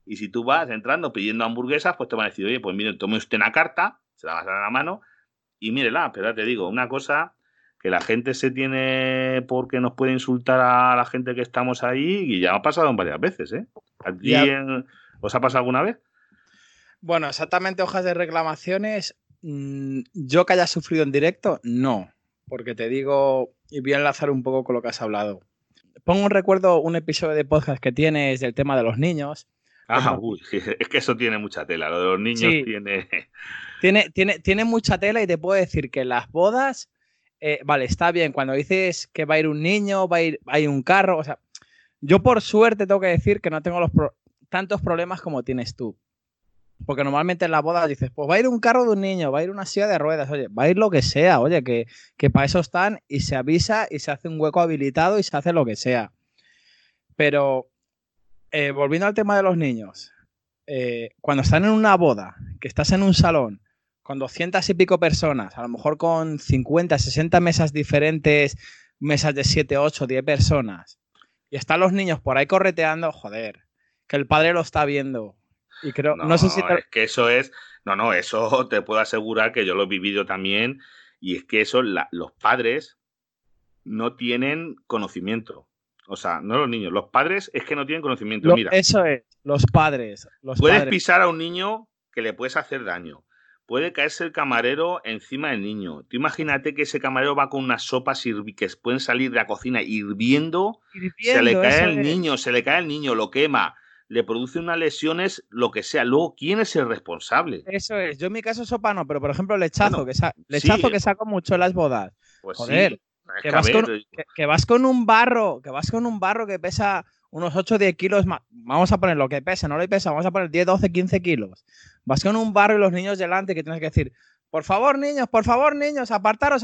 Y si tú vas entrando pidiendo hamburguesas, pues te van a decir, oye, pues mire, tome usted una carta, se la vas a dar a la mano, y mírela, pero ya te digo, una cosa que la gente se tiene porque nos puede insultar a la gente que estamos ahí y ya ha pasado varias veces, ¿eh? ¿Os ha pasado alguna vez? Bueno, exactamente hojas de reclamaciones mm, yo que haya sufrido en directo, no. Porque te digo, y voy a enlazar un poco con lo que has hablado. Pongo un recuerdo, un episodio de podcast que tienes del tema de los niños. Ah, uy, es que eso tiene mucha tela. Lo de los niños tiene... tiene... tiene. Tiene mucha tela y te puedo decir que las bodas, eh, vale, está bien. Cuando dices que va a ir un niño, va a ir, un carro, o sea, yo por suerte tengo que decir que no tengo los tantos problemas como tienes tú. Porque normalmente en la boda dices, pues va a ir un carro de un niño, va a ir una silla de ruedas, oye, va a ir lo que sea, oye, que, que para eso están y se avisa y se hace un hueco habilitado y se hace lo que sea. Pero eh, volviendo al tema de los niños, eh, cuando están en una boda, que estás en un salón con 200 y pico personas, a lo mejor con 50, 60 mesas diferentes, mesas de 7, 8, 10 personas, y están los niños por ahí correteando, joder, que el padre lo está viendo. Y creo, no, sé si es que eso es, no, no, eso te puedo asegurar que yo lo he vivido también y es que eso los padres no tienen conocimiento. O sea, no los niños, los padres es que no tienen conocimiento. Mira, eso es, los padres. Los puedes pisar a un niño que le puedes hacer daño puede caerse el camarero encima del niño. Tú imagínate que ese camarero va con unas sopas que pueden salir de la cocina hirviendo, se le cae el niño, se le cae el niño, lo quema, le produce unas lesiones, lo que sea. Luego, ¿quién es el responsable? Eso es. Yo en mi caso sopa no, pero por ejemplo lechazo, que, lechazo que saco mucho en las bodas. Pues Joder, que, vas con, que, vas con, un barro, que vas con un barro que pesa unos 8 o 10 kilos, vamos a poner lo que pesa, no le pesa, vamos a poner 10, 12, 15 kilos. Vas con un barro y los niños delante que tienes que decir, por favor, niños, por favor, niños, apartaros.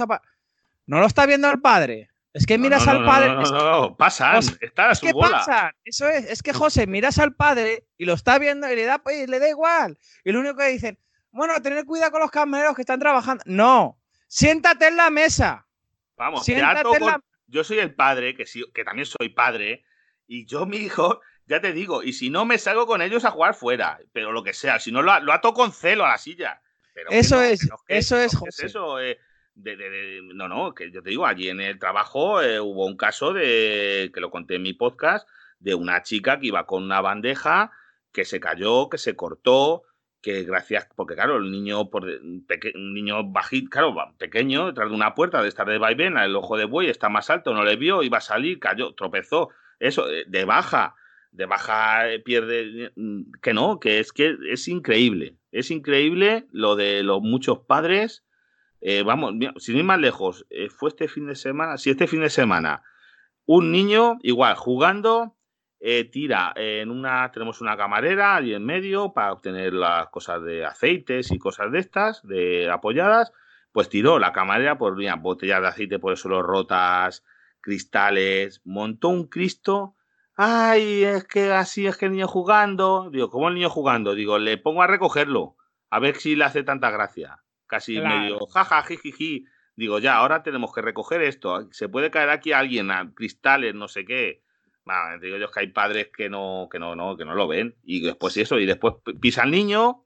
no lo está viendo el padre. Es que miras al padre. No, no, no, pasan, está a su bola. Eso es, es que José, miras al padre y lo está viendo y le da, le da igual. Y lo único que dicen, bueno, tener cuidado con los camareros que están trabajando. No, siéntate en la mesa. Vamos, siéntate en la... yo soy el padre, que, sí, que también soy padre, y yo, mi hijo, ya te digo, y si no me salgo con ellos a jugar fuera, pero lo que sea, si no lo, lo ato con celo a la silla. eso es, eso es, José. eso, eh, no, no, que yo te digo, allí en el trabajo eh, hubo un caso de, que lo conté en mi podcast, de una chica que iba con una bandeja, que se cayó, que se cortó, que gracias, porque claro, el niño, por, un niño bajito, claro, pequeño, detrás de una puerta de estar de vaivén, el ojo de buey está más alto, no le vio, iba a salir, cayó, tropezó eso, eh, de baja, de baja eh, pierde, mm, que no, que es que es increíble, es increíble lo de los muchos padres. Eh, vamos, sin ir más lejos, fue este fin de semana, si este fin de semana, un niño, igual, jugando, tira en una, tenemos una camarera allí en medio para obtener las cosas de aceites y cosas de estas, de apoyadas, pues tiró la camarera por botellas de aceite por eso lo rotas, cristales, montó un Cristo. Ay, es que así es que el niño jugando. Digo, ¿cómo el niño jugando? Digo, le pongo a recogerlo, a ver si le hace tanta gracia. Casi medio, jaja, jijiji. Digo, ya, ahora tenemos que recoger esto. Se puede caer aquí alguien a cristales, no sé qué. digo yo que hay padres que no, que no, no, que no lo ven. Y después eso, y después pisa al niño,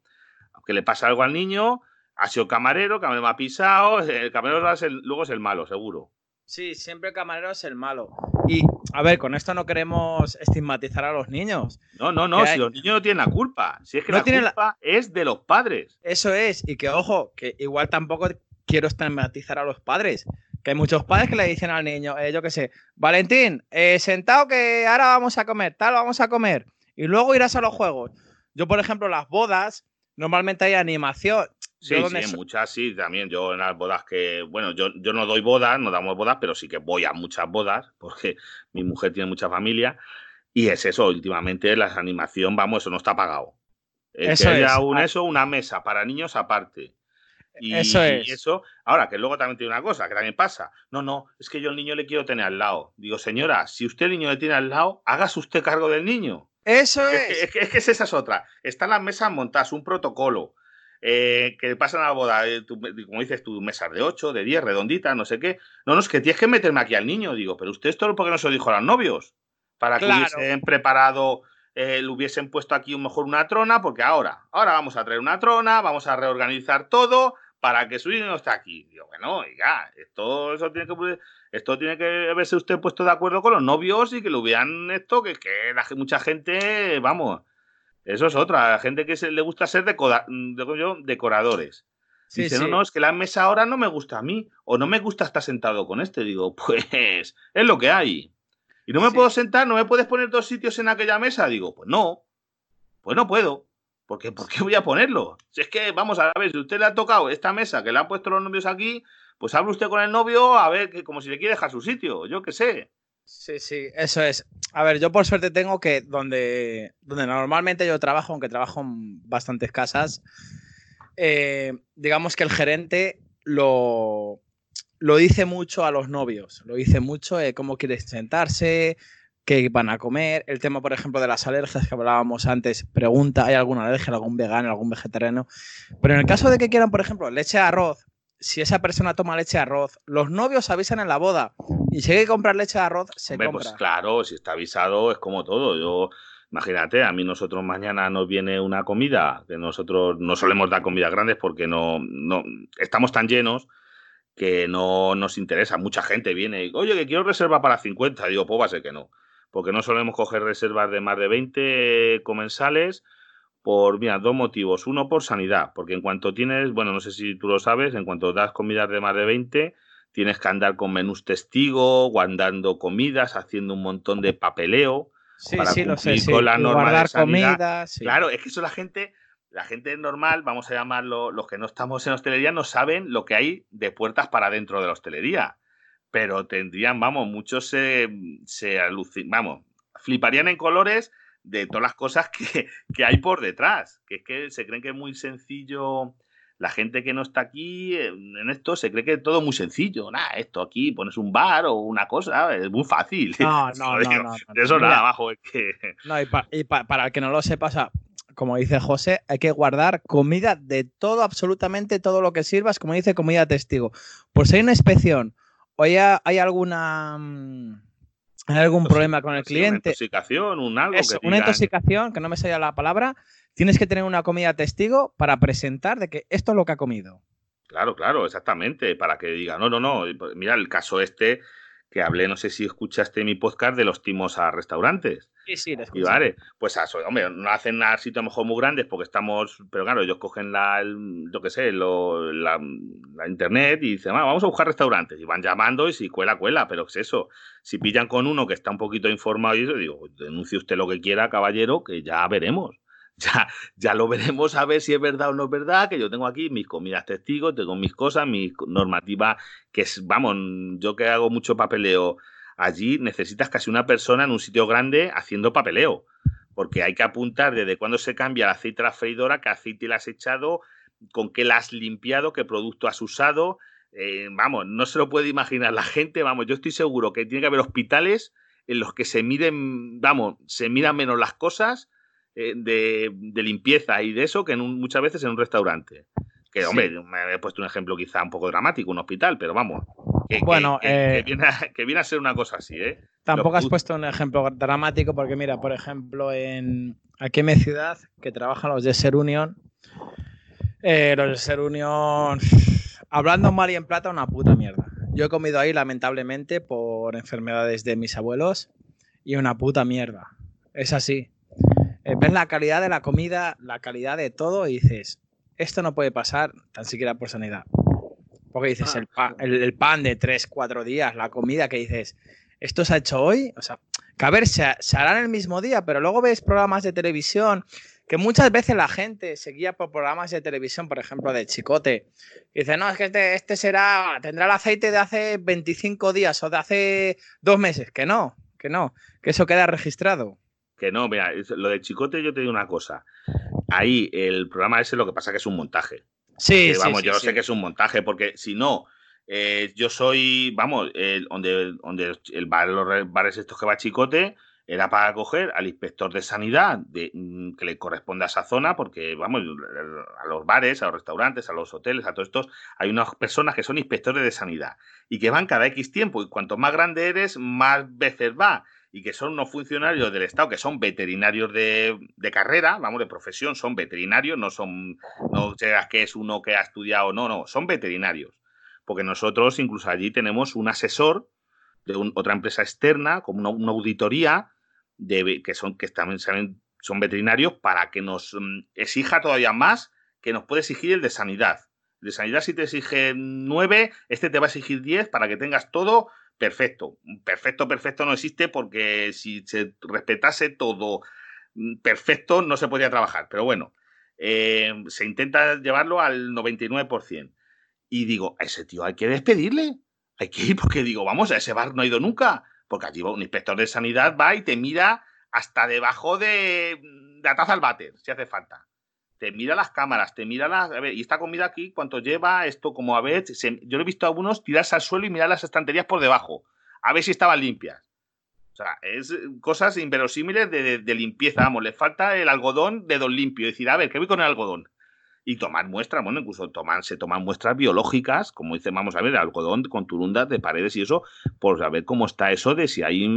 que le pasa algo al niño, ha sido camarero, camarero me ha pisado, el camarero luego es el malo, seguro. Sí, siempre el camarero es el malo. Y, a ver, con esto no queremos estigmatizar a los niños. No, no, no, si los niños no tienen la culpa. Si es que la culpa es de los padres. Eso es, y que ojo, que igual tampoco quiero estigmatizar a los padres. Que hay muchos padres que le dicen al niño, eh, yo qué sé, Valentín, eh, sentado que ahora vamos a comer, tal, vamos a comer. Y luego irás a los juegos. Yo, por ejemplo, las bodas, normalmente hay animación. Sí, sí, muchas sí, también. Yo en las bodas que, bueno, yo, yo no doy bodas, no damos bodas, pero sí que voy a muchas bodas, porque mi mujer tiene mucha familia. Y es eso, últimamente la animación, vamos, eso no está pagado. eso que haya un, eso, una mesa para niños aparte. Y eso es. Y eso, ahora que luego también tiene una cosa, que también pasa. No, no, es que yo el niño le quiero tener al lado. Digo, señora, si usted el niño le tiene al lado, hágase usted cargo del niño. Eso es. Es que, es que, esa es otra. Están las mesas montadas, un protocolo eh, que pasan a la boda, eh, como dices tú, mesas de 8, de 10, redonditas, no sé qué. No, no, es que tienes que meterme aquí al niño. Digo, pero usted esto porque no se lo dijo a los novios. Para que hubiesen preparado, eh, le hubiesen puesto aquí mejor una trona, porque ahora, ahora vamos a traer una trona, vamos a reorganizar todo para que su niño no esté aquí. Digo, bueno, oiga, esto, eso tiene que esto tiene que haberse usted puesto de acuerdo con los novios y que lo hubieran esto, que, que la, mucha gente, vamos, eso es otra. gente que se, le gusta ser mm, decoradores. Dice, no, no, es que la mesa ahora no me gusta a mí, o no me gusta estar sentado con este. Digo, pues es lo que hay. ¿Y no me puedo sentar? ¿No me puedes poner dos sitios en aquella mesa? Digo, pues no, pues no puedo. Porque, ¿Por qué voy a ponerlo? Si es que, vamos a ver, si usted le ha tocado esta mesa que le han puesto los novios aquí, pues hable usted con el novio a ver, que, como si le quiere dejar su sitio, yo qué sé. Sí, sí, eso es. A ver, yo por suerte tengo que donde, donde normalmente yo trabajo, aunque trabajo en bastantes casas, eh, digamos que el gerente lo, lo dice mucho a los novios, lo dice mucho eh, cómo quieres sentarse, qué van a comer, el tema, por ejemplo, de las alergias que hablábamos antes, pregunta, ¿hay alguna alergia, algún vegano, algún vegetariano? Pero en el caso de que quieran, por ejemplo, leche de arroz, si esa persona toma leche de arroz, los novios avisan en la boda y si hay que comprar leche de arroz, se pues compra. Pues claro, si está avisado es como todo. Yo Imagínate, a mí nosotros mañana nos viene una comida, que nosotros no solemos dar comidas grandes porque no, no estamos tan llenos que no nos interesa. Mucha gente viene y, oye, que quiero reserva para 50. Digo, pues va a ser que no. Porque no solemos coger reservas de más de 20 comensales por, mira, dos motivos. Uno, por sanidad, porque en cuanto tienes, bueno, no sé si tú lo sabes, en cuanto das comidas de más de 20, tienes que andar con menús testigo, guardando comidas, haciendo un montón de papeleo sí, sí, lo sé, con la norma Comida, Claro, es que eso la gente, la gente normal, vamos a llamarlo, los que no estamos en hostelería, no saben lo que hay de puertas para dentro de la hostelería. Pero tendrían, vamos, muchos se, se vamos, fliparían en colores de todas las cosas que, que, hay por detrás. Que es que se creen que es muy sencillo la gente que no está aquí en esto se cree que es todo muy sencillo. Nada, esto aquí pones un bar o una cosa, es muy fácil. No, no, no, De eso nada abajo. Es que... No, y, para el que no lo sepa, como dice José, hay que guardar comida de todo, absolutamente todo lo que sirvas, como dice, comida testigo. Por si hay una inspección o hay, hay alguna. ¿Hay algún problema con el cliente? Una intoxicación, un algo. una intoxicación, que no me salga la palabra tienes que tener una comida testigo para presentar de que esto es lo que ha comido. Claro, claro, exactamente, para que diga, no, no, no, pues mira el caso este que hablé, no sé si escuchaste mi podcast de los timos a restaurantes. Sí, sí, Y vale, pues eso, hombre, no hacen nada sitio a lo mejor muy grandes porque estamos, pero claro, ellos cogen la, lo que sé, la, internet y dicen, vamos a buscar restaurantes y van llamando y si cuela, cuela, pero es eso, si pillan con uno que está un poquito informado y eso, digo, denuncie usted lo que quiera, caballero, que ya veremos ya, ya lo veremos a ver si es verdad o no es verdad, que yo tengo aquí mis comidas testigos, tengo mis cosas, mi normativa, que es, vamos, yo que hago mucho papeleo allí, necesitas casi una persona en un sitio grande haciendo papeleo, porque hay que apuntar desde cuándo se cambia el aceite a la freidora, qué aceite le has echado, con qué la has limpiado, qué producto has usado. Eh, vamos, no se lo puede imaginar la gente, vamos, yo estoy seguro que tiene que haber hospitales en los que se miden, vamos, se miran menos las cosas eh, de, limpieza y de eso que muchas veces en un restaurante. Que, hombre, me he puesto un ejemplo quizá un poco dramático, un hospital, pero vamos. Que, bueno, eh, viene a, ser una cosa así, ¿eh? Tampoco has puesto un ejemplo dramático, porque mira, por ejemplo, en aquí en mi ciudad, que trabajan los de Ser Union, eh, los de Ser Union, hablando mal y en plata, una puta mierda. Yo he comido ahí, lamentablemente, por enfermedades de mis abuelos, y una puta mierda. Es así. Eh, ves la calidad de la comida, la calidad de todo y dices, esto no puede pasar tan siquiera por sanidad. Porque dices, ah, el, pan de 3, 4 días, la comida que dices, esto se ha hecho hoy, o sea, que a ver, se, hará en el mismo día, pero luego ves programas de televisión que muchas veces la gente seguía por programas de televisión, por ejemplo, de Chicote, y dice, no, es que este, este será, tendrá el aceite de hace 25 días o de hace dos meses, que no, que no, que eso queda registrado. Que no, mira, lo de Chicote yo te digo una cosa. Ahí el programa ese lo que pasa que es un montaje. Sí, sí Vamos, yo sé que es un montaje porque si no, eh, yo soy, vamos, donde, donde el bar, los bares estos que va Chicote era para coger al inspector de sanidad de, mm, que le corresponde a esa zona, porque vamos, a los bares, a los restaurantes, a los hoteles, a todos estos, hay unas personas que son inspectores de sanidad y que van cada X tiempo y cuanto más grande eres, más veces va y que son unos funcionarios del Estado, que son veterinarios de, carrera, vamos, de profesión, son veterinarios, no son, no seas que es uno que ha estudiado, no, no, son veterinarios. Porque nosotros incluso allí tenemos un asesor de otra empresa externa, como una, auditoría, de, que, son, que también son veterinarios, para que nos mm, exija todavía más que nos puede exigir el de sanidad. De sanidad si te exige 9, este te va a exigir 10 para que tengas todo perfecto. Perfecto, perfecto no existe porque si se respetase todo mm, perfecto no se podría trabajar. Pero bueno, eh, se intenta llevarlo al 99%. Y digo, a ese tío hay que despedirle. Hay que ir porque digo, vamos, a ese bar no ha ido nunca. Porque allí un inspector de sanidad va y te mira hasta debajo de, la taza al váter, si hace falta. Te mira las cámaras, te mira las. A ver, y esta comida aquí, ¿cuánto lleva? Esto, como a ver. yo lo he visto a algunos tirarse al suelo y mirar las estanterías por debajo. A ver si estaban limpias. O sea, es cosas inverosímiles de, limpieza. Vamos, le falta el algodón de don limpio. Decir, a ver, ¿qué voy con el algodón? Y tomar muestras, bueno, incluso toman, se toman muestras biológicas, como dice, vamos a ver, algodón con turundas de paredes y eso, por saber cómo está eso de si hay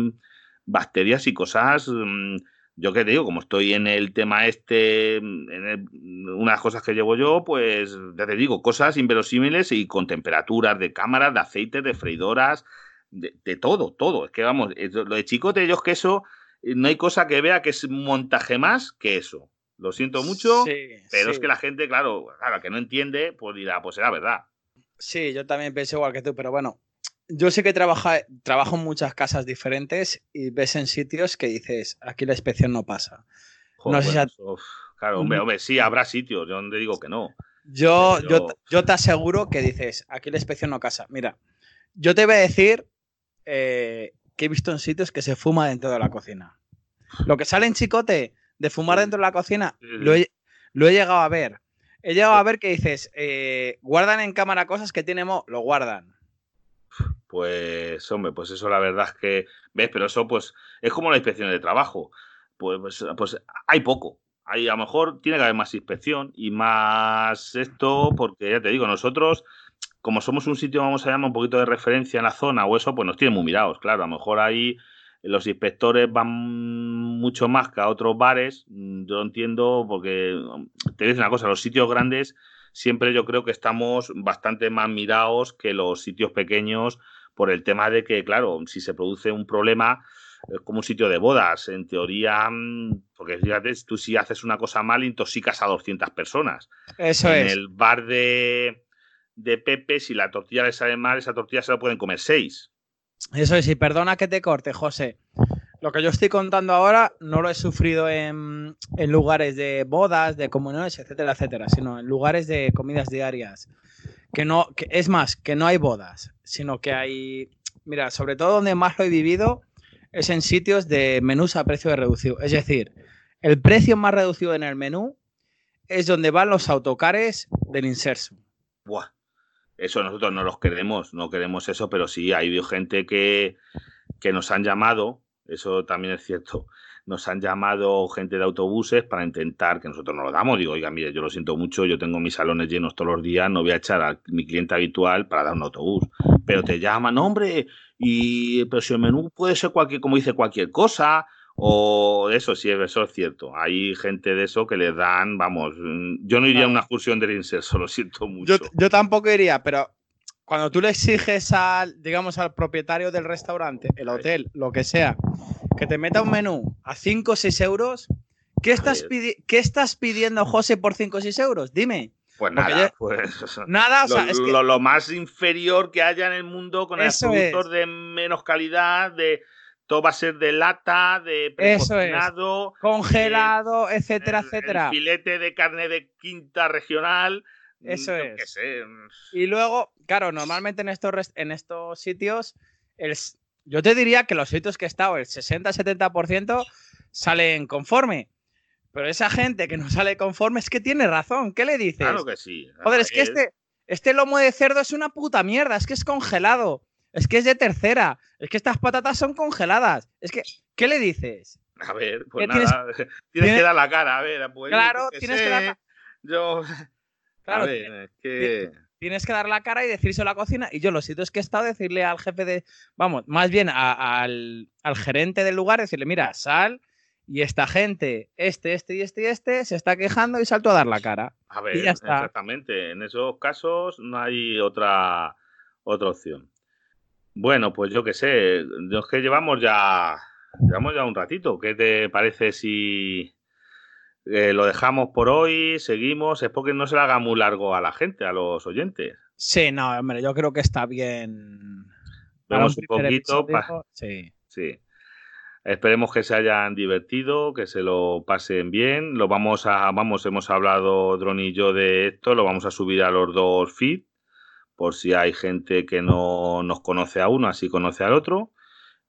bacterias y cosas. Mm, yo qué digo, como estoy en el tema este, en unas cosas que llevo yo, pues ya te digo, cosas inverosímiles y con temperaturas de cámaras, de aceite, de freidoras, de, todo, todo. Es que vamos, lo de chicote, ellos que eso, no hay cosa que vea que es montaje más que eso. Lo siento mucho, pero es que la gente, claro, claro, que no entiende, pues dirá, pues será verdad. Sí, yo también pienso igual que tú, pero bueno, yo sé que trabaja, trabajo en muchas casas diferentes y ves en sitios que dices, aquí la inspección no pasa. no sé si claro, hombre, hombre, sí, habrá sitios, yo donde digo que no. Yo, yo, yo, te aseguro que dices, aquí la inspección no casa. Mira, yo te voy a decir eh, que he visto en sitios que se fuma dentro de la cocina. Lo que sale en chicote de fumar dentro de la cocina, lo he, llegado a ver. He llegado a ver que dices, eh, guardan en cámara cosas que tiene Mo, lo guardan. Pues, hombre, pues eso la verdad es que, ¿ves? Pero eso pues es como la inspección de trabajo. Pues, pues, pues hay poco. Hay, a lo mejor tiene que haber más inspección y más esto, porque ya te digo, nosotros como somos un sitio, vamos a llamar un poquito de referencia en la zona o eso, pues nos tienen muy mirados, claro. A lo mejor ahí los inspectores van mucho más que a otros bares. Yo entiendo porque, te digo una cosa, los sitios grandes siempre yo creo que estamos bastante más mirados que los sitios pequeños por el tema de que, claro, si se produce un problema, es como un sitio de bodas, en teoría, porque fíjate, tú si haces una cosa mal, intoxicas a 200 personas. Eso es. En el bar de, de Pepe, si la tortilla le sale mal, esa tortilla se la pueden comer seis. Eso es, y perdona que te corte, José. Lo que yo estoy contando ahora no lo he sufrido en, lugares de bodas, de comuniones, etcétera, etcétera, sino en lugares de comidas diarias. Que no, que, es más, que no hay bodas, sino que hay. Mira, sobre todo donde más lo he vivido es en sitios de menús a precio reducido. Es decir, el precio más reducido en el menú es donde van los autocares del inserso. Buah. Eso nosotros no los queremos, no queremos eso, pero sí, hay gente que, que nos han llamado, eso también es cierto, nos han llamado gente de autobuses para intentar que nosotros no lo damos. Digo, oiga, mire, yo lo siento mucho, yo tengo mis salones llenos todos los días, no voy a echar a mi cliente habitual para dar un autobús. Pero te llaman, hombre, y pero si el menú puede ser cualquier, como dice, cualquier cosa, o eso sí, eso es cierto. Hay gente de eso que le dan, vamos, mm, yo no iría a una excursión del inserso, lo siento mucho. Yo, tampoco iría, pero cuando tú le exiges al, digamos, al propietario del restaurante, el hotel, lo que sea, que te meta un menú a 5 o 6 euros, ¿qué estás, ¿qué estás pidiendo, José, por 5 o 6 euros? Dime. Pues nada, pues nada, o sea, lo, es que... lo, más inferior que haya en el mundo con los productos de menos calidad, de todo va a ser de lata, de precocinado, congelado, etcétera, etcétera. filete de carne de quinta regional. Eso es. Y luego, claro, normalmente en estos, en estos sitios, yo te diría que los sitios que he estado, el 60-70% salen conforme. Pero esa gente que no sale conforme es que tiene razón. ¿Qué le dices? Claro que sí. Joder, es que este, este lomo de cerdo es una puta mierda, es que es congelado. Es que es de tercera. Es que estas patatas son congeladas. Es que, ¿qué le dices? A ver, pues nada. Tienes, que dar la cara, a ver. Pues, claro, tienes que dar la Yo. Claro, a ver, que... Tienes que dar la cara y decirse a la cocina. Y yo los sitios que he estado, decirle al jefe de. Vamos, más bien al, al gerente del lugar, decirle: mira, sal y esta gente, este, este y este y este, se está quejando y salto a dar la cara. A ver, exactamente. En esos casos no hay otra, otra opción. Bueno, pues yo qué sé, es que llevamos ya, llevamos ya un ratito. ¿Qué te parece si, Eh, lo dejamos por hoy, seguimos. Es porque no se le haga muy largo a la gente, a los oyentes. Sí, no, hombre, yo creo que está bien. Vemos un, poquito. Sí. sí. Esperemos que se hayan divertido, que se lo pasen bien. Lo vamos a, vamos, hemos hablado Dron y yo de esto, lo vamos a subir a los dos feeds, por si hay gente que no nos conoce a uno, así conoce al otro.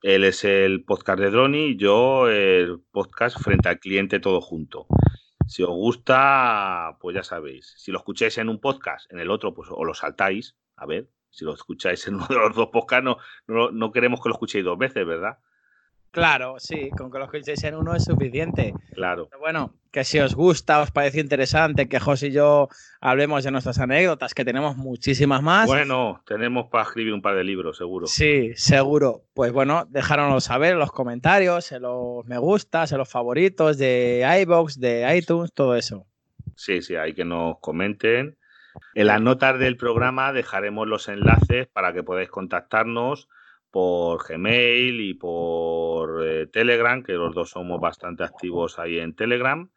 Él es el podcast de Droni, yo el podcast frente al cliente todo junto. Si os gusta, pues ya sabéis. Si lo escucháis en un podcast, en el otro, pues o lo saltáis. A ver, si lo escucháis en uno de los dos podcasts, no, no queremos que lo escuchéis dos veces, ¿verdad? Claro, sí, con que los escuchéis en uno es suficiente. Claro. bueno, que si os gusta, os parece interesante que José y yo hablemos de nuestras anécdotas, que tenemos muchísimas más. Bueno, tenemos para escribir un par de libros, seguro. Sí, seguro. Pues bueno, déjanoslo saber en los comentarios, en los me gustas, en los favoritos de iBox, de iTunes, todo eso. Sí, sí, hay que nos comenten. En las notas del programa dejaremos los enlaces para que podáis contactarnos por Gmail y por eh, Telegram, que los dos somos bastante activos ahí en Telegram,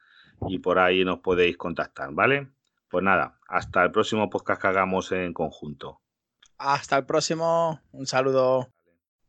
y por ahí nos podéis contactar, ¿vale? Pues nada, hasta el próximo podcast que hagamos en conjunto. Hasta el próximo, un saludo.